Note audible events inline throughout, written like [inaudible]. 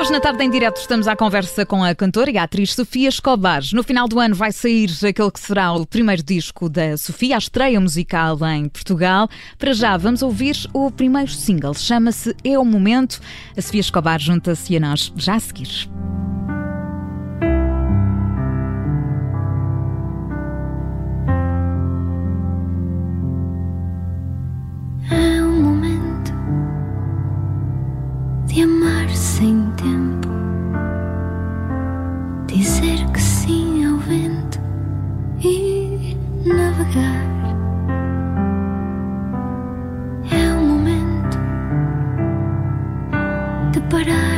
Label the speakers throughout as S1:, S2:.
S1: Hoje na tarde em direto estamos à conversa com a cantora e a atriz Sofia Escobar. No final do ano vai sair aquele que será o primeiro disco da Sofia, a estreia musical em Portugal. Para já vamos ouvir o primeiro single, chama-se É o Momento. A Sofia Escobar junta-se a nós já a seguir.
S2: De amar sem tempo, dizer que sim ao vento e navegar. É o momento de parar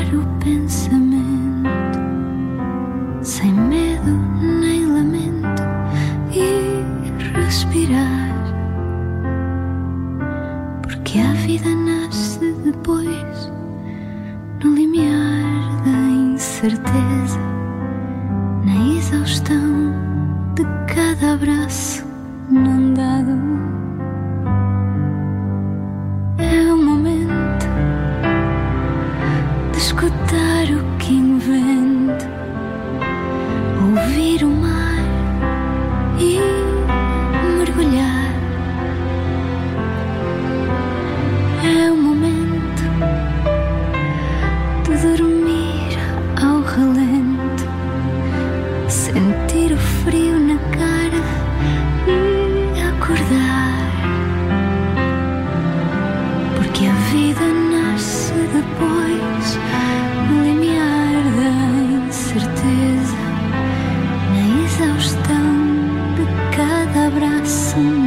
S2: listen.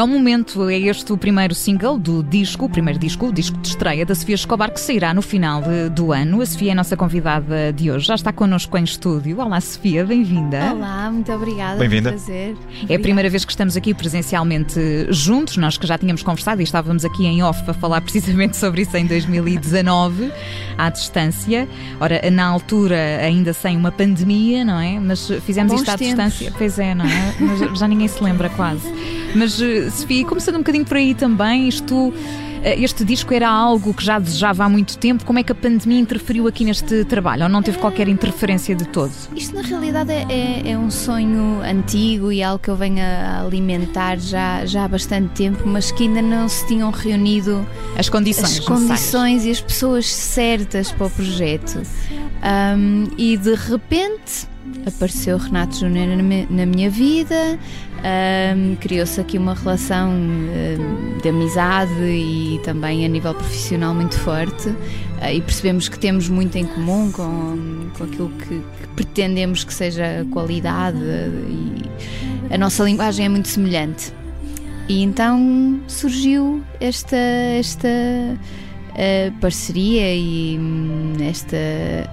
S2: É o momento, é
S1: este o primeiro single do disco, o primeiro disco, o disco de estreia da Sofia Escobar, que sairá no final de- do ano. A Sofia é a nossa convidada de hoje, já está connosco em estúdio. Olá, Sofia, bem-vinda.
S3: Olá, muito obrigada.
S4: Bem-vinda.
S3: É um prazer.
S1: É a primeira vez que estamos aqui presencialmente juntos, nós que já tínhamos conversado e estávamos aqui em off a falar [laughs] precisamente sobre isso em 2019, à distância. Ora, na altura ainda sem uma pandemia, não é? Mas fizemos
S3: Bons
S1: isto à
S3: tempos.
S1: distância. Pois é, não é? Mas já ninguém se lembra quase. Mas, eh, Sofia, começando um bocadinho por aí também, isto. eh, Este disco era algo que já desejava há muito tempo. Como é que a pandemia interferiu aqui neste trabalho? Ou não teve qualquer interferência de todo?
S3: Isto na realidade é, é- é um sonho antigo e algo que eu venho a alimentar já, já há bastante tempo, mas que ainda não se tinham reunido
S1: As condições.
S3: as condições e as pessoas certas para o projeto. Ahm, e de repente apareceu Renato Júnior na minha vida, ahm, criou-se aqui uma relação de amizade e também a nível profissional muito forte. ah, e percebemos que temos muito em comum com, com aquilo que, que pretendemos que seja a qualidade e a nossa linguagem é muito semelhante. E então surgiu esta, esta eh, parceria e hum, esta, eh,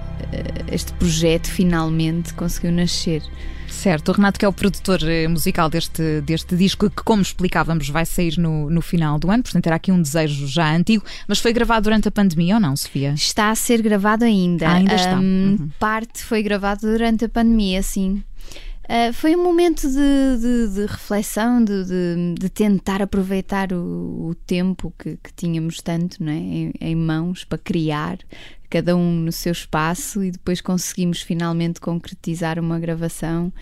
S3: este projeto finalmente conseguiu nascer.
S1: Certo, o Renato que é o produtor eh, musical deste, deste disco, que como explicávamos vai sair no, no final do ano, portanto era aqui um desejo já antigo, mas foi gravado durante a pandemia ou não, Sofia?
S3: Está a ser gravado ainda.
S1: Ah, ainda está.
S3: Hum,
S1: Uhum.
S3: Parte foi gravado durante a pandemia, sim. Ah, foi um momento de, de- de reflexão, de, de- tentar aproveitar o, o tempo que, que tínhamos tanto é? em, em mãos para criar, cada um no seu espaço, e depois conseguimos finalmente concretizar uma gravação.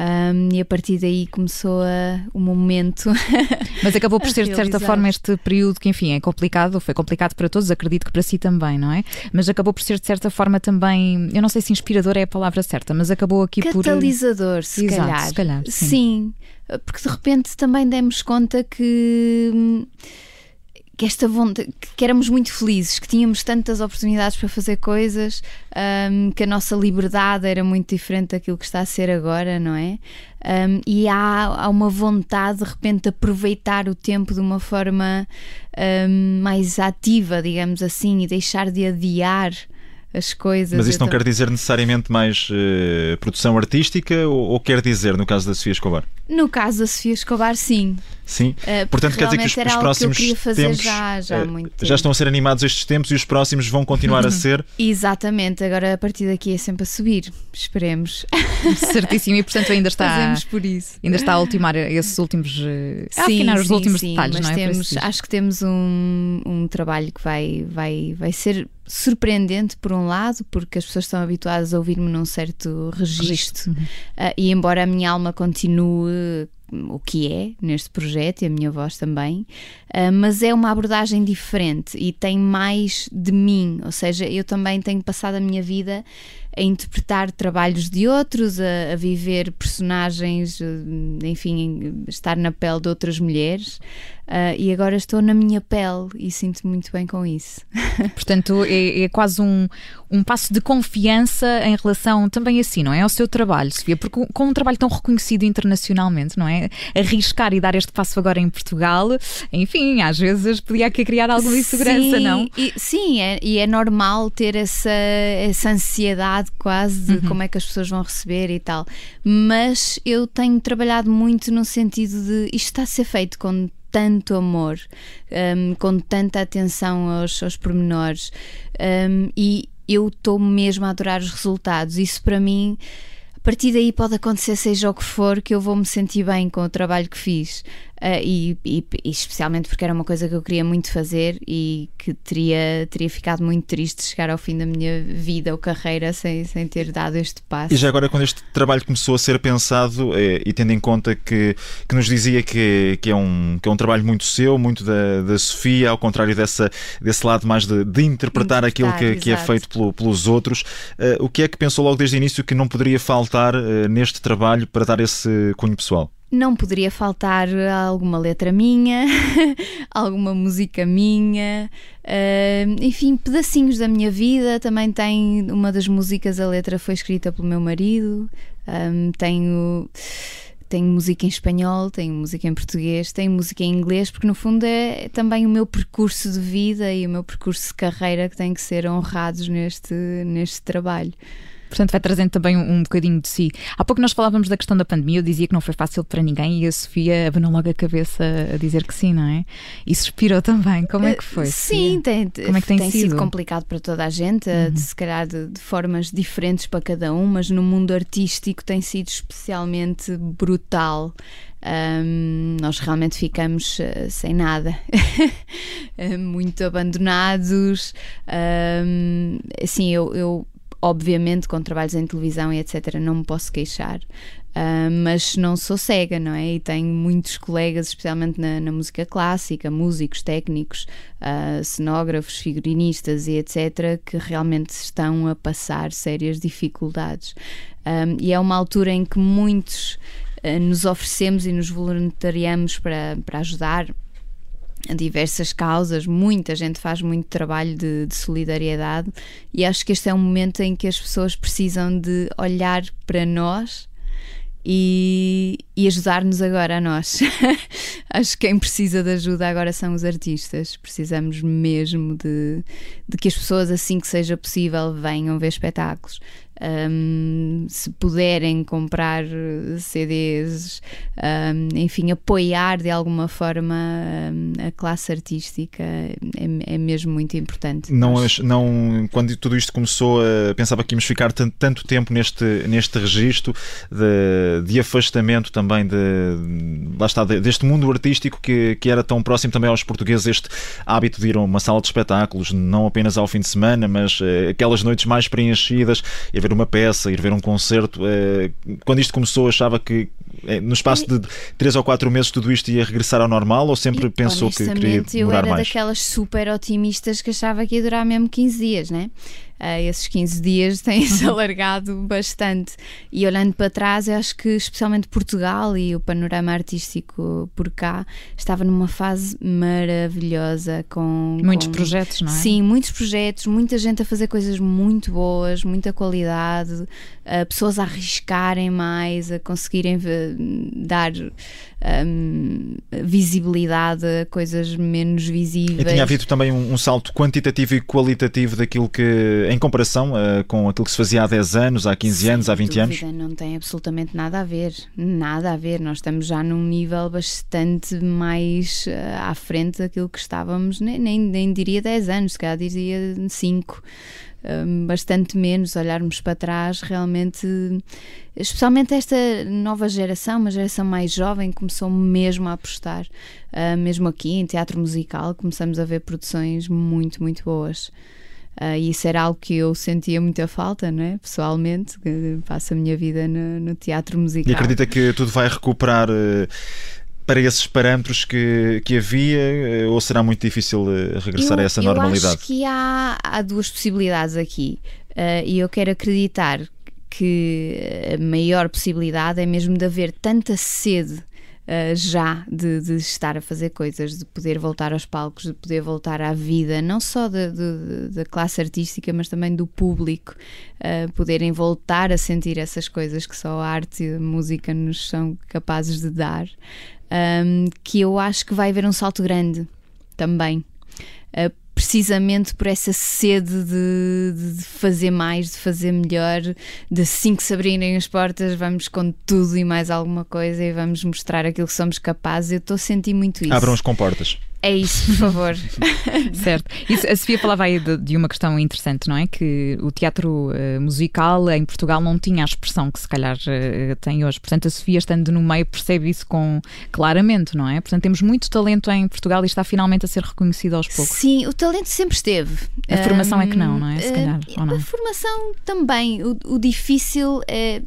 S3: Hum, e a partir daí começou a- o momento. [laughs]
S1: Mas acabou por ser, de certa forma, este período que, enfim, é complicado, foi complicado para todos, acredito que para si também, não é? Mas acabou por ser, de certa forma, também, eu não sei se inspirador é a palavra certa, mas acabou aqui por.
S3: Catalisador, se
S1: Exato,
S3: calhar.
S1: se calhar, sim.
S3: Sim, porque de repente também demos conta que, que esta vontade, que éramos muito felizes, que tínhamos tantas oportunidades para fazer coisas, um, que a nossa liberdade era muito diferente daquilo que está a ser agora, não é? Um, e há, há, uma vontade de repente de aproveitar o tempo de uma forma um, mais ativa, digamos assim, e deixar de adiar as coisas.
S4: Mas isto não quer dizer necessariamente mais uh, produção artística ou, ou, quer dizer, no caso da Sofia Escobar?
S3: No caso da Sofia Escobar, sim.
S4: Sim. Uh, Portanto, quer dizer que os, os próximos tempos
S3: já, já, uh,
S4: já, estão a ser animados estes tempos e os próximos vão continuar a [laughs] ser.
S3: Exatamente. Agora a partir daqui é sempre a subir. Esperemos. [laughs]
S1: Certíssimo. E portanto ainda está.
S3: Fazemos por isso.
S1: Ainda está a ultimar esses últimos. A sim, afinar os sim, últimos
S3: sim,
S1: detalhes,
S3: mas
S1: não é?
S3: Temos, acho que temos um, um trabalho que vai, vai, vai ser surpreendente por um lado, porque as pessoas estão habituadas a ouvir-me num certo registro, registro. Uhum. Uh, e embora a minha alma continue o que é neste projeto e a minha voz também, uh, mas é uma abordagem diferente e tem mais de mim, ou seja, eu também tenho passado a minha vida a interpretar trabalhos de outros, a, a viver personagens, enfim, estar na pele de outras mulheres. Uh, e agora estou na minha pele e sinto muito bem com isso. [laughs]
S1: Portanto, é, é, quase um, um passo de confiança em relação também assim, não é? Ao seu trabalho, Sofia, porque com um trabalho tão reconhecido internacionalmente, não é? Arriscar e dar este passo agora em Portugal, enfim, às vezes podia aqui criar alguma insegurança,
S3: sim,
S1: não?
S3: E, sim, é, e é normal ter essa, essa ansiedade quase de uhum. como é que as pessoas vão receber e tal. Mas eu tenho trabalhado muito no sentido de isto está a ser feito com tanto amor, um, com tanta atenção aos, aos pormenores um, e eu estou mesmo a adorar os resultados. Isso para mim, a partir daí pode acontecer seja o que for, que eu vou me sentir bem com o trabalho que fiz. Uh, e, e, e, especialmente porque era uma coisa que eu queria muito fazer e que teria, teria ficado muito triste chegar ao fim da minha vida ou carreira sem, sem ter dado este passo.
S4: E já agora, quando este trabalho começou a ser pensado eh, e tendo em conta que, que nos dizia que, que, é um, que é um trabalho muito seu, muito da, da Sofia, ao contrário dessa, desse lado mais de, de interpretar, interpretar aquilo que, que, é feito pelo, pelos outros, uh, o que é que pensou logo desde o início que não poderia faltar uh, neste trabalho para dar esse cunho pessoal?
S3: Não poderia faltar alguma letra minha, [laughs] alguma música minha, uh, enfim, pedacinhos da minha vida. Também tem uma das músicas, a letra foi escrita pelo meu marido. Um, tenho tenho música em espanhol, tenho música em português, tenho música em inglês, porque no fundo é também o meu percurso de vida e o meu percurso de carreira que tem que ser honrados neste, neste trabalho.
S1: Portanto, vai trazendo também um, um bocadinho de si. Há pouco nós falávamos da questão da pandemia, eu dizia que não foi fácil para ninguém e a Sofia abanou logo a cabeça a dizer que sim, não é? E suspirou também. Como é que foi?
S3: Eh, sim, tem,
S1: Como é que tem,
S3: tem
S1: sido?
S3: sido? complicado para toda a gente, uhum. de, se calhar de, de, formas diferentes para cada um, mas no mundo artístico tem sido especialmente brutal. Um, nós realmente ficamos uh, sem nada, [laughs] muito abandonados. Um, assim, eu, eu obviamente com trabalhos em televisão e etc não me posso queixar. Uh, mas não sou cega não é? E tenho muitos colegas especialmente na, na música clássica músicos técnicos uh, cenógrafos figurinistas e etc que realmente estão a passar sérias dificuldades. Um, e é uma altura em que muitos uh, nos oferecemos e nos voluntariamos para, para ajudar diversas causas, muita gente faz muito trabalho de, de, solidariedade e acho que este é um momento em que as pessoas precisam de olhar para nós e, e ajudar-nos agora a nós. [laughs] acho que quem precisa de ajuda agora são os artistas. Precisamos mesmo de, de que as pessoas, assim que seja possível, venham ver espetáculos um, se puderem comprar CDs, um, enfim, apoiar de alguma forma a classe artística é, é mesmo muito importante.
S4: Não, não, quando tudo isto começou, pensava que íamos ficar tanto, tanto tempo neste, neste registro de, de afastamento também de, lá está, deste mundo artístico que, que era tão próximo também aos portugueses, este hábito de ir a uma sala de espetáculos, não apenas ao fim de semana, mas uh, aquelas noites mais preenchidas, e ver uma peça, ir ver um concerto. Eh, quando isto começou, achava que eh, no espaço de 3 ou 4 meses tudo isto ia regressar ao normal ou sempre e, pensou que queria demorar mais?
S3: eu era daquelas super otimistas que achava que ia durar mesmo 15 dias, né? Uh, esses 15 dias [laughs] têm-se alargado bastante. E olhando para trás, eu acho que especialmente Portugal e o panorama artístico por cá estava numa fase maravilhosa com
S1: muitos
S3: com,
S1: projetos, não é?
S3: Sim, muitos projetos, muita gente a fazer coisas muito boas, muita qualidade, uh, pessoas a arriscarem mais, a conseguirem dar um, visibilidade a coisas menos visíveis.
S4: E tinha havido também um, um salto quantitativo e qualitativo daquilo que em comparação uh, com aquilo que se fazia há 10 anos, há 15
S3: Sem
S4: anos, há 20
S3: dúvida,
S4: anos?
S3: Não tem absolutamente nada a ver. Nada a ver. Nós estamos já num nível bastante mais uh, à frente daquilo que estávamos, nem, nem, nem diria 10 anos, se calhar diria 5 bastante menos, olharmos para trás, realmente, especialmente esta nova geração, uma geração mais jovem, começou mesmo a apostar, mesmo aqui em teatro musical, começamos a ver produções muito, muito boas. Uh, e isso era algo que eu sentia muita falta, não é? Pessoalmente, passo a minha vida no, no teatro musical.
S4: E acredita que tudo vai recuperar uh, para esses parâmetros que, que havia uh, ou será muito difícil regressar
S3: eu,
S4: a essa normalidade?
S3: Eu acho que há, há duas possibilidades aqui e eu quero acreditar que a maior possibilidade é mesmo de haver tanta sede uh, já de, de, estar a fazer coisas, de poder voltar aos palcos, de poder voltar à vida, não só da classe artística, mas também do público, uh, poderem voltar a sentir essas coisas que só a arte e a música nos são capazes de dar, um, que eu acho que vai haver um salto grande também. Uh, precisamente por essa sede de, de, fazer mais, de fazer melhor, de assim que se abrirem as portas, vamos com tudo e mais alguma coisa e vamos mostrar aquilo que somos capazes. Eu estou a sentir muito isso.
S4: Abram as comportas.
S3: É isso, por favor. [laughs]
S1: certo. Isso, a Sofia falava aí de, de, uma questão interessante, não é? Que o teatro uh, musical em Portugal não tinha a expressão que se calhar uh, tem hoje. Portanto, a Sofia, estando no meio, percebe isso com claramente, não é? Portanto, temos muito talento em Portugal e está finalmente a ser reconhecido aos poucos.
S3: Sim, o talento sempre esteve.
S1: A formação um, é que não, não é? Se calhar,
S3: uh, A formação também. O, o difícil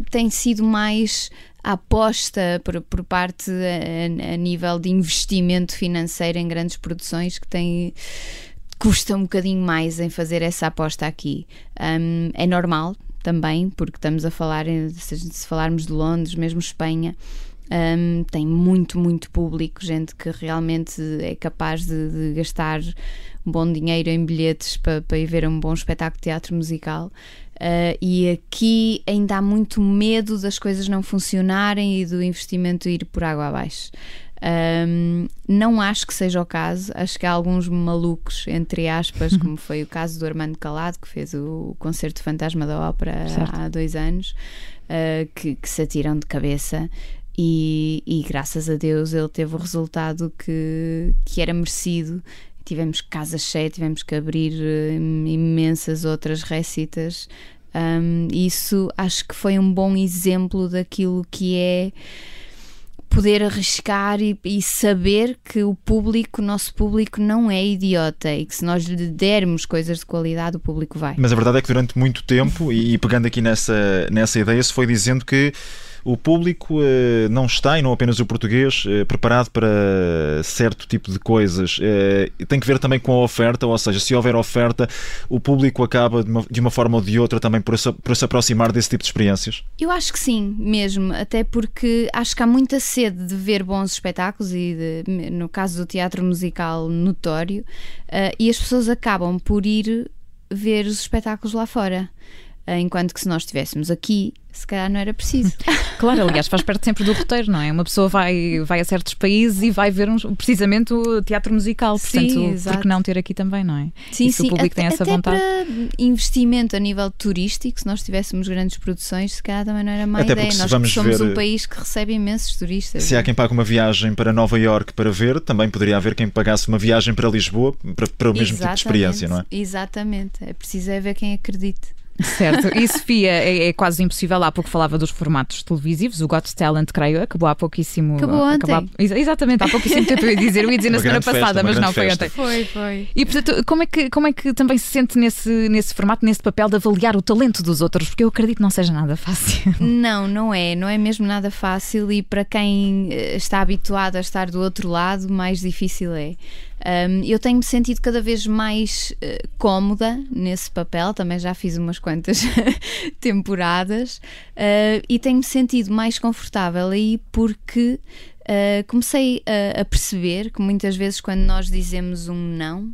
S3: tem sido mais aposta por, por parte a, a, nível de investimento financeiro em grandes produções que tem custa um bocadinho mais em fazer essa aposta aqui. Um, é normal também, porque estamos a falar, se, se falarmos de Londres, mesmo Espanha, um, tem muito, muito público, gente que realmente é capaz de, de gastar um bom dinheiro em bilhetes para, para ir ver um bom espetáculo de teatro musical. Uh, e aqui ainda há muito medo das coisas não funcionarem e do investimento ir por água abaixo. Um, não acho que seja o caso, acho que há alguns malucos, entre aspas, como [laughs] foi o caso do Armando Calado, que fez o Concerto Fantasma da Ópera certo. há dois anos, uh, que, que, se atiram de cabeça. E, e, graças a Deus ele teve o resultado que, que era merecido tivemos casa cheia, tivemos que abrir uh, imensas outras recitas. Um, isso acho que foi um bom exemplo daquilo que é poder arriscar e, e, saber que o público, o nosso público, não é idiota e que se nós lhe dermos coisas de qualidade, o público vai.
S4: Mas a verdade é que durante muito tempo, e pegando aqui nessa, nessa ideia, se foi dizendo que o público uh, não está, e não apenas o português, uh, preparado para certo tipo de coisas. Uh, tem que ver também com a oferta, ou seja, se houver oferta, o público acaba de uma, de uma forma ou de outra também por se, por se aproximar desse tipo de experiências?
S3: Eu acho que sim, mesmo, até porque acho que há muita sede de ver bons espetáculos e, de, no caso do teatro musical, notório, e as pessoas acabam por ir ver os espetáculos lá fora. Enquanto que se nós estivéssemos aqui, se calhar não era preciso. [laughs]
S1: Claro, aliás, faz parte sempre do roteiro, não é? Uma pessoa vai, vai a certos países e vai ver uns, precisamente o teatro musical, portanto, sim, por que não ter aqui também, não é?
S3: Sim,
S1: e
S3: sim.
S1: o público
S3: até,
S1: tem essa
S3: até
S1: vontade.
S3: para investimento a nível turístico, se nós tivéssemos grandes produções, se calhar também não era má
S4: até
S3: ideia.
S4: Nós
S3: somos
S4: ver,
S3: um país que recebe imensos turistas.
S4: Se há quem pague uma viagem para Nova York para ver, também poderia haver quem pagasse uma viagem para Lisboa para, para o mesmo
S3: Exatamente,
S4: tipo de experiência, não é?
S3: Exatamente. É preciso é ver quem acredite.
S1: Certo. E Sofia, é, é quase impossível. Há pouco falava dos formatos televisivos. O Got Talent, creio, acabou há pouquíssimo.
S3: Acabou ontem.
S1: há- ex- exatamente, há pouquíssimo tempo eu ia dizer. Eu ia dizer na semana
S4: festa,
S1: passada,
S4: uma
S1: mas não, foi
S4: festa.
S1: ontem.
S3: Foi, foi.
S1: E portanto, como é, que, como é que também se sente nesse, nesse formato, nesse papel de avaliar o talento dos outros? Porque eu acredito que não seja nada fácil. [laughs]
S3: Não, não é. Não é mesmo nada fácil e para quem eh, está habituado a estar do outro lado, mais difícil é. Um, eu tenho-me sentido cada vez mais eh, cómoda nesse papel, também já fiz umas quantas [laughs] temporadas eh, e tenho-me sentido mais confortável aí porque eh, comecei a, a perceber que muitas vezes quando nós dizemos um não,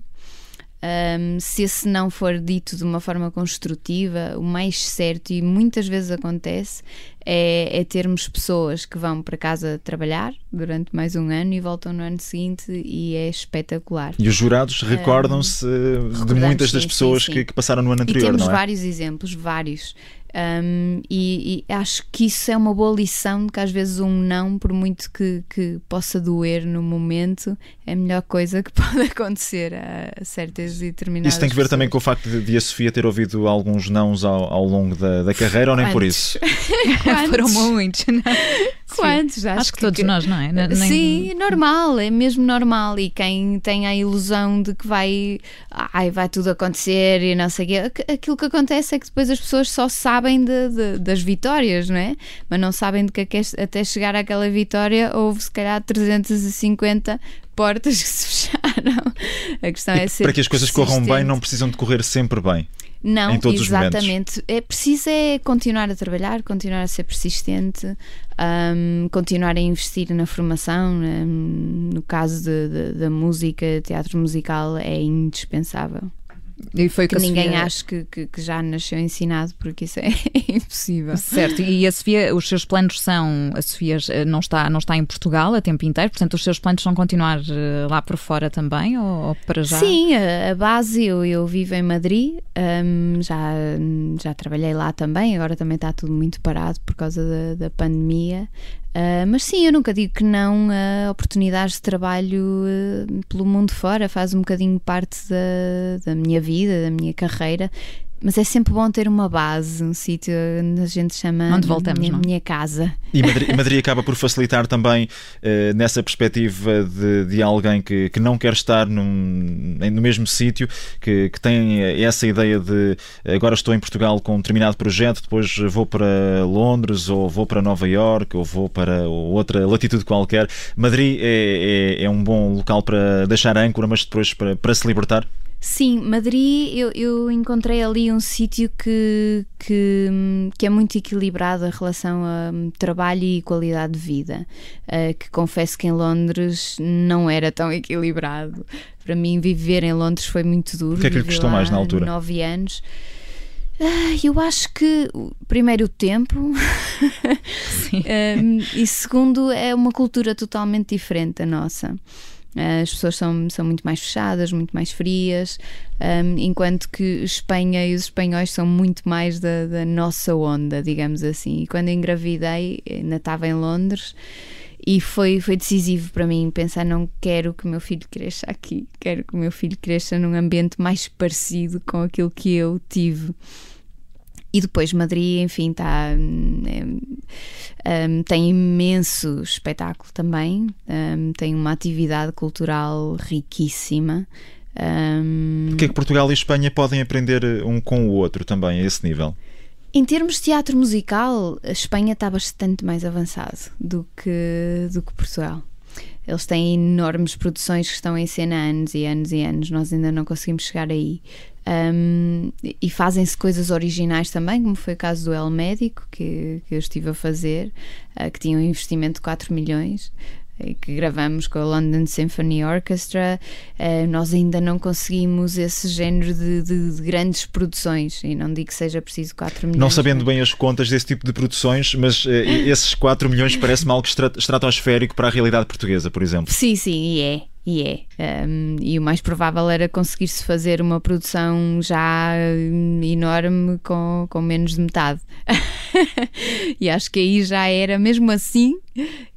S3: um, se esse não for dito de uma forma construtiva, o mais certo, e muitas vezes acontece, é, é termos pessoas que vão para casa trabalhar durante mais um ano e voltam no ano seguinte e é espetacular.
S4: E os jurados recordam-se eh, de muitas das
S3: sim,
S4: pessoas
S3: sim,
S4: que,
S3: sim.
S4: que passaram no ano
S3: E
S4: anterior,
S3: temos
S4: não é?
S3: vários exemplos, vários. Um, e, e acho que isso é uma boa lição de que às vezes um não, por muito que, que possa doer no momento, é a melhor coisa que [laughs] pode acontecer a certas e determinadas
S4: Isso tem que ver também com
S3: pessoas.
S4: o facto de, de a Sofia ter ouvido alguns nãos ao, ao longo da, da carreira ou nem por
S3: Quantos?
S4: isso? [laughs]
S1: Foram muitos. não é?
S3: Quantos?
S1: Acho, que, todos nós, não é? Nem-
S3: Sim, normal, é mesmo normal. E quem tem a ilusão de que vai, ai, vai tudo acontecer e não sei o quê, aqu- aquilo que acontece é que depois as pessoas só sabem de- de- das vitórias, não é? Mas não sabem de que aque- até chegar àquela vitória houve se calhar 350 portas [laughs] que se fecharam. A questão
S4: E
S3: é ser
S4: para que as coisas corram bem, não precisam de correr sempre bem.
S3: Não,
S4: em todos os momentos.
S3: exatamente. É preciso é continuar a trabalhar, continuar a ser persistente, hum, continuar a investir na formação. hum, no caso de- de- da música, teatro musical é indispensável.
S1: E foi
S3: Que
S1: a
S3: ninguém
S1: Sofia-
S3: acha que, que- que já nasceu ensinado, porque isso [laughs] é impossível.
S1: Certo, e a Sofia, os seus planos são. A Sofia eh, não está, não está em Portugal a tempo inteiro, portanto, os seus planos são continuar eh, lá por fora também, ou, ou para já?
S3: Sim, a, a base, eu, eu vivo em Madrid, hum, já, já trabalhei lá também, agora também está tudo muito parado por causa da, da pandemia. Ah, mas sim, eu nunca digo que não a oportunidades de trabalho eh, pelo mundo fora, faz um bocadinho parte da, da minha vida, da minha carreira. Mas é sempre bom ter uma base, um sítio onde a gente chama
S1: Onde voltamos,
S3: minha,
S1: não?
S3: minha casa.
S4: E Madrid, Madrid acaba por facilitar também eh, nessa perspectiva de, de alguém que, que não quer estar num- em- no mesmo sítio, que, que tem essa ideia de agora estou em Portugal com um determinado projeto, depois vou para Londres, ou vou para Nova York, ou vou para outra latitude qualquer. Madrid é, é- é um bom local para deixar âncora, mas depois para, para se libertar.
S3: Sim, Madrid, eu, eu encontrei ali um sítio que, que, que é muito equilibrado em relação a hum, trabalho e qualidade de vida. Uh, que confesso que em Londres não era tão equilibrado. Para mim, viver em Londres foi muito duro.
S4: O que é que lhe custou mais na altura?
S3: Nove anos. Ah, eu acho que, primeiro, o tempo.
S1: Sim. [laughs]
S3: Um, e segundo, é uma cultura totalmente diferente da nossa. As pessoas são, são muito mais fechadas, muito mais frias, um, enquanto que Espanha e os espanhóis são muito mais da, da nossa onda, digamos assim. E quando engravidei, ainda estava em Londres e foi, foi decisivo para mim pensar: não quero que o meu filho cresça aqui, quero que o meu filho cresça num ambiente mais parecido com aquilo que eu tive. E depois Madrid, enfim, tá, hum, é, hum, tem imenso espetáculo também, hum, tem uma atividade cultural riquíssima. hum,
S4: O que é que Portugal e Espanha podem aprender um com o outro também a esse nível?
S3: Em termos de teatro musical, a Espanha está bastante mais avançado do que, do que Portugal. Eles têm enormes produções que estão em cena há anos e anos e anos, nós ainda não conseguimos chegar aí. Um, e fazem-se coisas originais também, como foi o caso do El Médico, que, que eu estive a fazer, uh, que tinha um investimento de 4 milhões. Que gravamos com a London Symphony Orchestra, Uh, nós ainda não conseguimos esse género de, de- de grandes produções, e não digo que seja preciso 4 milhões.
S4: Não sabendo bem as contas desse tipo de produções, mas eh, esses 4 milhões parece-me algo estra- estratosférico para a realidade portuguesa, por exemplo.
S3: Sim, sim, e é. E é. Um, e o mais provável era conseguir-se fazer uma produção já hum, enorme com, com menos de metade. [laughs] e acho que aí já era, mesmo assim,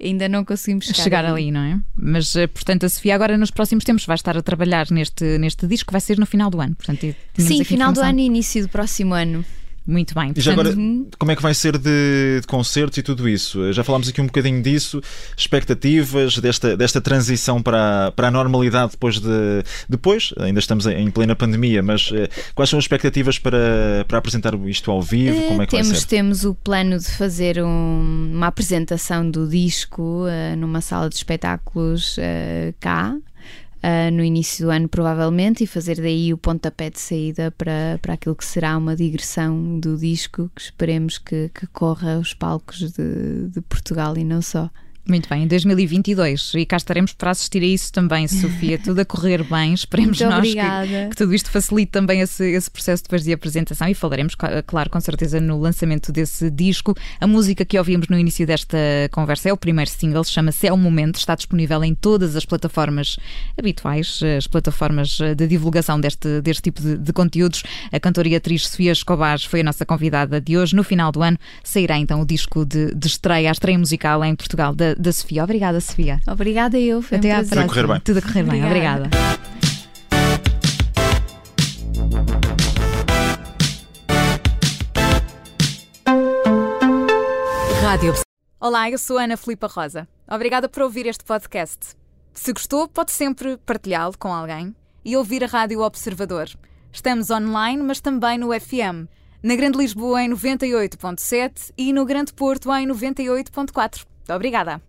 S3: ainda não conseguimos chegar,
S1: chegar
S3: ali.
S1: ali, não é? Mas, eh, portanto, a Sofia agora nos próximos tempos vai estar a trabalhar neste, neste disco que vai ser no final do ano. Portanto,
S3: Sim, final do ano e início do próximo ano.
S1: Muito bem.
S4: E já
S1: Portanto,
S4: agora, como é que vai ser de, de concertos e tudo isso? Já falámos aqui um bocadinho disso, expectativas desta, desta transição para, a- para a normalidade depois de. Depois, ainda estamos em plena pandemia, mas eh, quais são as expectativas para, para apresentar isto ao vivo? Como é que
S3: temos,
S4: vai ser?
S3: temos o plano de fazer um- uma apresentação do disco eh, numa sala de espetáculos eh, cá. Eh, no início do ano, provavelmente, e fazer daí o pontapé de saída para, para aquilo que será uma digressão do disco que esperemos que, que corra aos palcos de, de Portugal e não só.
S1: Muito bem, em 2022. E cá estaremos para assistir a isso também, Sofia. [laughs] Tudo a correr bem. Esperemos
S3: Muito
S1: nós que, que tudo isto facilite também esse, esse processo depois de apresentação e falaremos, cla- claro, com certeza, no lançamento desse disco. A música que ouvimos no início desta conversa é o primeiro single, chama-se É o Momento, está disponível em todas as plataformas habituais, as plataformas de divulgação deste, deste tipo de, de conteúdos. A cantora e atriz Sofia Escobar foi a nossa convidada de hoje. No final do ano sairá então o disco de, de estreia, a estreia musical em Portugal da, da Sofia. Obrigada, Sofia.
S3: Obrigada eu, foi um
S1: Até à
S3: prazer.
S1: próxima.
S4: correr bem.
S1: Tudo a correr bem.
S3: Obrigada.
S1: Obrigada.
S5: Rádio
S1: Olá, eu sou a Ana Filipa Rosa. Obrigada por ouvir este podcast. Se gostou, pode sempre partilhá-lo com alguém e ouvir a Rádio Observador. Estamos online, mas também no FM. Na Grande Lisboa em 98.7 e no Grande Porto em 98.4. Obrigada.